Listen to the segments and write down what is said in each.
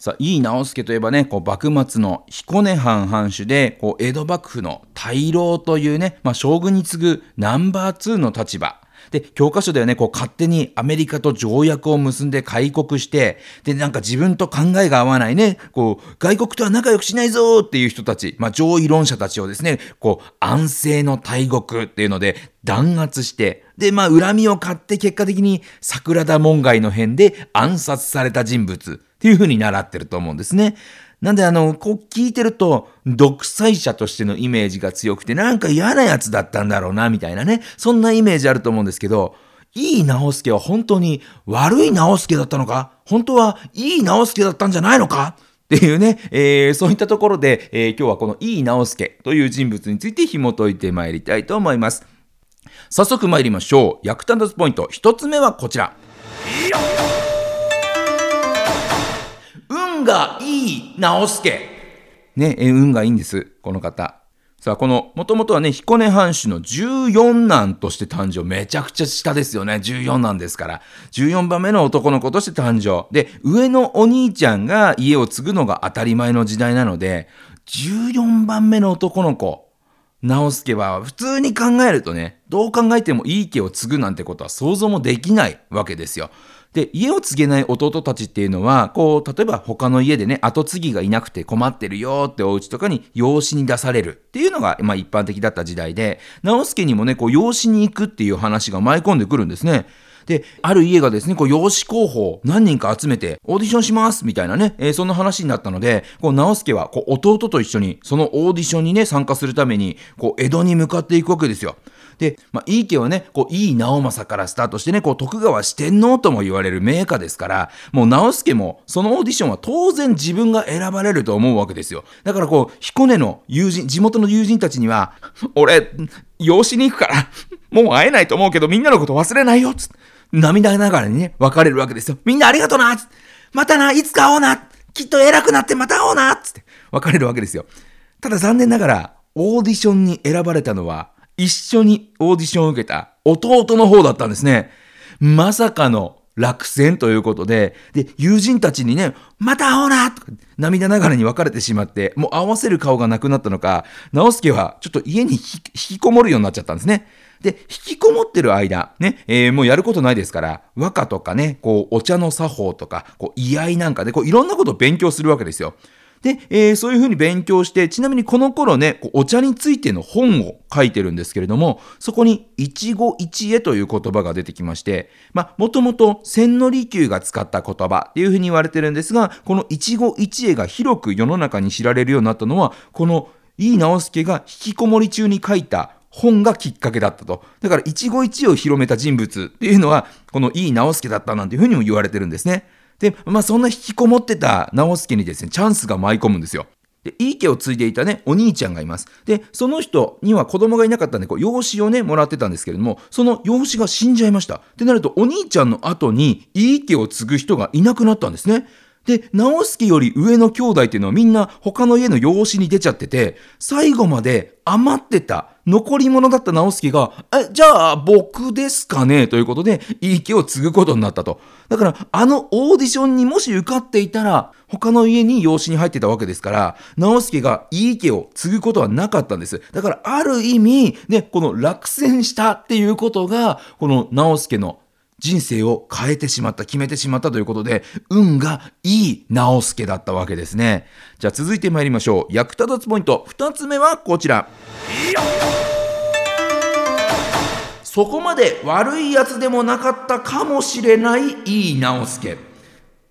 さあ、井伊直弼といえばね、こう幕末の彦根藩藩主で、こう江戸幕府の大老というね、まあ、将軍に次ぐナンバー2の立場。で、教科書ではね、こう勝手にアメリカと条約を結んで開国して、で、なんか自分と考えが合わないね、こう、外国とは仲良くしないぞっていう人たち、まあ、上位論者たちをですね、こう、安政の大国っていうので弾圧して、で、まあ、恨みを買って結果的に桜田門外の変で暗殺された人物。っていうふうに習ってると思うんですね。なんであの、こう聞いてると、独裁者としてのイメージが強くて、なんか嫌なやつだったんだろうな、みたいなね。そんなイメージあると思うんですけど、いい直輔は本当に悪い直輔だったのか？本当はいい直輔だったんじゃないのか？っていうね、えー、そういったところで、えー、今日はこのいい直輔という人物について紐解いてまいりたいと思います。早速参りましょう。役立たずポイント。一つ目はこちら。がいい直輔。ね、運がいいんです、この方。さあ、この、もともとはね、彦根藩主の14男として誕生。めちゃくちゃ下ですよね。14男ですから。14番目の男の子として誕生。で、上のお兄ちゃんが家を継ぐのが当たり前の時代なので、14番目の男の子。直輔は普通に考えるとね、どう考えてもいい家を継ぐなんてことは想像もできないわけですよ。で、家を継げない弟たちっていうのは、こう、例えば他の家でね、後継ぎがいなくて困ってるよってお家とかに養子に出されるっていうのが、まあ一般的だった時代で、直輔にもね、こう、養子に行くっていう話が舞い込んでくるんですね。で、ある家がですね、こう、養子候補を何人か集めて、オーディションしますみたいなね、えー、そんな話になったので、こう、直輔は、こう、弟と一緒に、そのオーディションにね、参加するために、こう、江戸に向かっていくわけですよ。で、まあ、井伊家はね、こう、井伊直政からスタートしてね、こう、徳川四天王とも言われる名家ですから、もう直輔も、そのオーディションは当然自分が選ばれると思うわけですよ。だからこう、彦根の友人、地元の友人たちには、俺、養子に行くから、もう会えないと思うけど、みんなのこと忘れないよ、つって。涙ながらにね、別れるわけですよ。みんなありがとうなまたないつか会おうなきっと偉くなってまた会おうなつって別れるわけですよ。ただ残念ながら、オーディションに選ばれたのは、一緒にオーディションを受けた弟の方だったんですね。まさかの落選ということで、で、友人たちにね、また会おうなと涙ながらに別れてしまって、もう合わせる顔がなくなったのか、直輔はちょっと家に引きこもるようになっちゃったんですね。で、引きこもってる間、ね、えー、もうやることないですから、和歌とかね、こう、お茶の作法とか、こう、居合なんかで、こう、いろんなことを勉強するわけですよ。で、えー、そういうふうに勉強して、ちなみにこの頃ね、お茶についての本を書いてるんですけれども、そこに一期一会という言葉が出てきまして、まあ、もともと千利休が使った言葉っていうふうに言われてるんですが、この一期一会が広く世の中に知られるようになったのは、この井伊直弼が引きこもり中に書いた本がきっかけだったと。だから一期一会を広めた人物っていうのは、この井伊直弼だったなんていうふうにも言われてるんですね。で、まあそんな引きこもってた直輔にですね、チャンスが舞い込むんですよ。で、いい家を継いでいたね、お兄ちゃんがいます。で、その人には子供がいなかったんで、こう、養子をね、もらってたんですけれども、その養子が死んじゃいました。ってなると、お兄ちゃんの後に、いい家を継ぐ人がいなくなったんですね。で、直輔より上の兄弟っていうのはみんな他の家の養子に出ちゃってて、最後まで余ってた残り物だった直輔が、え、じゃあ僕ですかね？ということで、いい家を継ぐことになったと。だから、あのオーディションにもし受かっていたら、他の家に養子に入ってたわけですから、直輔がいい家を継ぐことはなかったんです。だから、ある意味、ね、この落選したっていうことが、この直輔の人生を変えてしまった、決めてしまったということで、運がいい直輔だったわけですね。じゃあ続いて参りましょう。役立たつポイント。2つ目はこちら。そこまで悪いやつでもなかったかもしれないいい直輔。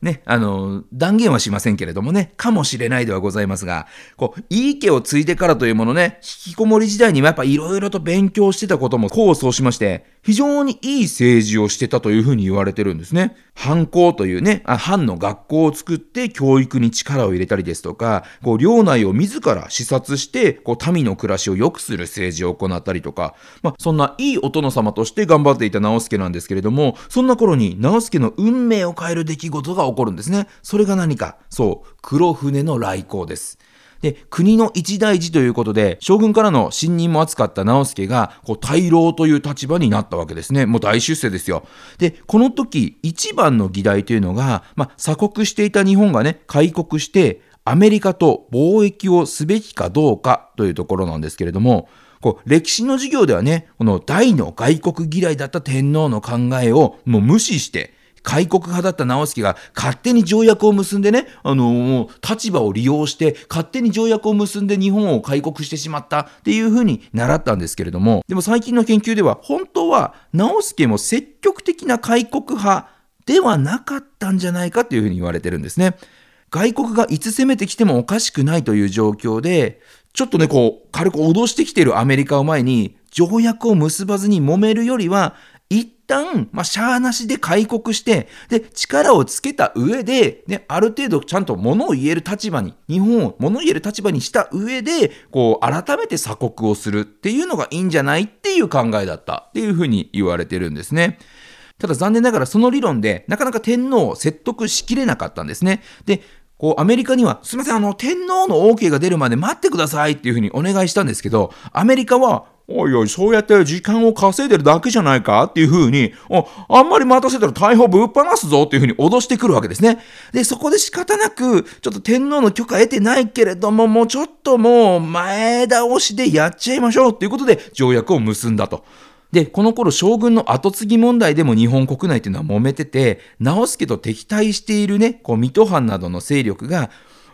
ね、あの、断言はしませんけれどもね、かもしれないではございますが、こう、いい家を継いでからというものね、引きこもり時代にはやっぱいろいろと勉強してたことも功を奏しまして、非常にいい政治をしてたというふうに言われてるんですね。藩校というね、あ藩の学校を作って教育に力を入れたりですとか、こう、領内を自ら視察して、こう、民の暮らしを良くする政治を行ったりとか、まあ、そんないいお殿様として頑張っていた直輔なんですけれども、そんな頃に直輔の運命を変える出来事が起こるんですね。それが何か、そう、黒船の来航です。で、国の一大事ということで、将軍からの信任も厚かった直輔が、こう、大老という立場になったわけですね。もう大出世ですよ。で、この時、一番の議題というのが、まあ、鎖国していた日本がね、開国して、アメリカと貿易をすべきかどうかというところなんですけれども、こう歴史の授業ではね、この大の外国嫌いだった天皇の考えをもう無視して、開国派だった直輔が勝手に条約を結んでね、あのもう立場を利用して勝手に条約を結んで日本を開国してしまったっていうふうに習ったんですけれども、でも最近の研究では本当は直輔も積極的な開国派ではなかったんじゃないかというふうに言われてるんですね。外国がいつ攻めてきてもおかしくないという状況で、ちょっとね、こう、軽く脅してきているアメリカを前に、条約を結ばずに揉めるよりは、旦、まあ、しゃーなしで開国して、で、力をつけた上で、ね、ある程度ちゃんと物を言える立場に、日本を物を言える立場にした上で、こう、改めて鎖国をするっていうのがいいんじゃないっていう考えだったっていうふうに言われてるんですね。ただ残念ながらその理論でなかなか天皇を説得しきれなかったんですね。で、こう、アメリカには、すみません、あの、天皇の OK が出るまで待ってくださいっていうふうにお願いしたんですけど、アメリカは、おいおい、そうやって時間を稼いでるだけじゃないかっていうふうに、あんまり待たせたら大砲ぶっ放すぞっていうふうに脅してくるわけですね。で、そこで仕方なく、ちょっと天皇の許可得てないけれども、もうちょっともう前倒しでやっちゃいましょうっていうことで条約を結んだと。で、この頃将軍の後継ぎ問題でも日本国内っていうのは揉めてて、直輔と敵対しているね、こう、水戸藩などの勢力が、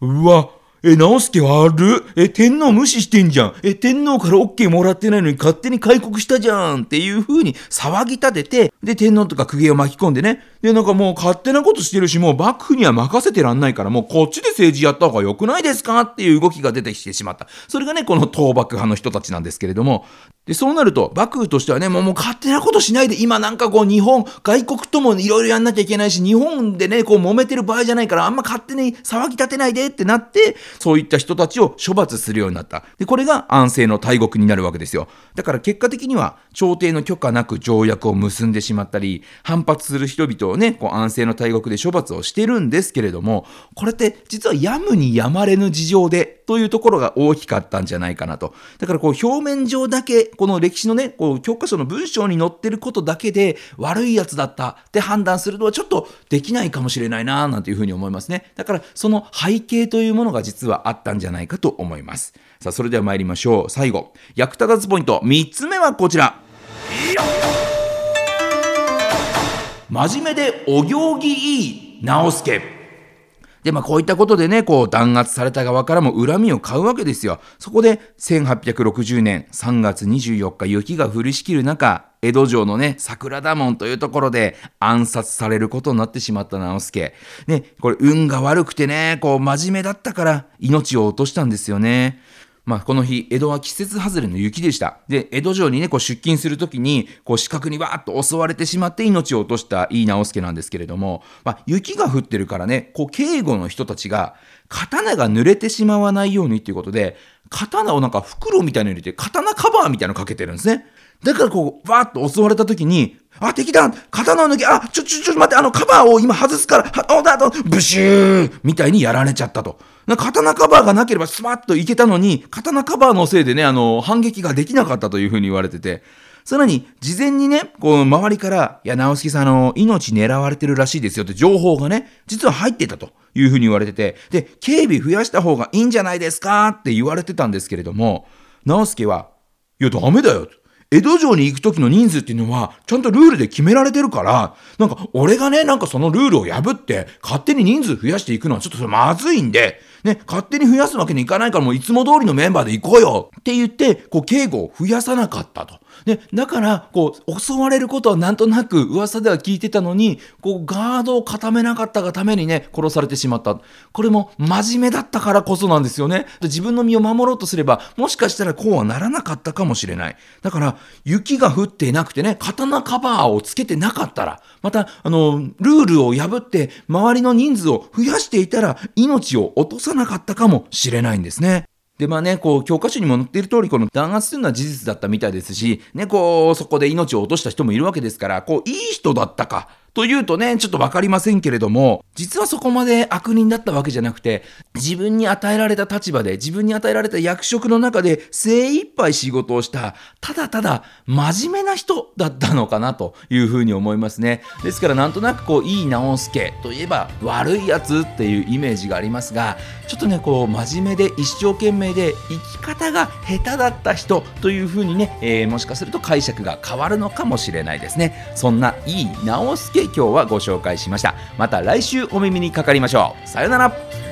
うわ、え、直輔悪え、天皇無視してんじゃん。え、天皇から OK もらってないのに勝手に開国したじゃんっていう風に騒ぎ立てて、で、天皇とか公家を巻き込んでね。で、なんかもう勝手なことしてるし、もう幕府には任せてらんないから、もうこっちで政治やった方が良くないですかっていう動きが出てきてしまった。それがね、この倒幕派の人たちなんですけれども。で、そうなると、幕府としてはね、もうもう勝手なことしないで、今なんかこう日本、外国ともいろいろやんなきゃいけないし、日本でね、こう揉めてる場合じゃないから、あんま勝手に騒ぎ立てないでってなって、そういった人たちを処罰するようになった。で、これが安政の大国になるわけですよ。だから結果的には、朝廷の許可なく条約を結んでしまったり、反発する人々をね、こう安政の大国で処罰をしてるんですけれども、これって実はやむにやまれぬ事情で、というところが大きかったんじゃないかなと。だからこう表面上だけ、この歴史のね、こう教科書の文章に載ってることだけで悪いやつだったって判断するのはちょっとできないかもしれないな、なんていうふうに思いますね。だからその背景というものが実はあったんじゃないかと思います。さあ、それでは参りましょう。最後、役立たずポイント3つ目はこちら。真面目でお行儀いい直輔。で、まあ、こういったことでね、こう、弾圧された側からも恨みを買うわけですよ。そこで、1860年3月24日、雪が降りしきる中、江戸城のね、桜田門というところで暗殺されることになってしまった直輔。ね、これ運が悪くてね、こう真面目だったから命を落としたんですよね。まあ、この日、江戸は季節外れの雪でした。で、江戸城にね、こう出勤するときに、こう、死角にわーっと襲われてしまって命を落とした井伊直輔なんですけれども、まあ、雪が降ってるからね、こう、警護の人たちが、刀が濡れてしまわないようにっていうことで、刀をなんか袋みたいなの入れて、刀カバーみたいなのかけてるんですね。だからこう、わーっと襲われたときに、あ、敵だ刀を抜け、あ、ちょ、ちょ、ちょ、待って、あの、カバーを今外すから、あ、おだと、ブシューみたいにやられちゃったと。刀カバーがなければスパッといけたのに、刀カバーのせいでね、あの、反撃ができなかったというふうに言われてて、さらに、事前にね、こう、周りから、いや、直輔さん、あの、命狙われてるらしいですよって情報がね、実は入ってたというふうに言われてて、で、警備増やした方がいいんじゃないですかって言われてたんですけれども、直輔は、いや、ダメだよ。江戸城に行く時の人数っていうのは、ちゃんとルールで決められてるから、なんか、俺がね、なんかそのルールを破って、勝手に人数増やしていくのはちょっとそれまずいんで、ね、勝手に増やすわけにいかないからもういつも通りのメンバーで行こうよって言って、こう、警護を増やさなかったと。でだからこう襲われることはなんとなく噂では聞いてたのにこうガードを固めなかったがためにね殺されてしまった。これも真面目だったからこそなんですよね。自分の身を守ろうとすればもしかしたらこうはならなかったかもしれない。だから雪が降っていなくてね刀カバーをつけてなかったらまたあのルールを破って周りの人数を増やしていたら命を落とさなかったかもしれないんですね。で、まあね、こう、教科書にも載っている通り、この弾圧というのは事実だったみたいですし、ね、こう、そこで命を落とした人もいるわけですから、こう、いい人だったか、というとね、ちょっとわかりませんけれども、実はそこまで悪人だったわけじゃなくて、自分に与えられた立場で、自分に与えられた役職の中で精一杯仕事をした、ただただ真面目な人だったのかなというふうに思いますね。ですからなんとなくこう、いい直輔といえば悪いやつっていうイメージがありますが、ちょっとね、こう、真面目で一生懸命で生き方が下手だった人というふうにね、えー、もしかすると解釈が変わるのかもしれないですね。そんないい直輔今日はご紹介しました。また来週お耳にかかりましょう。さよなら。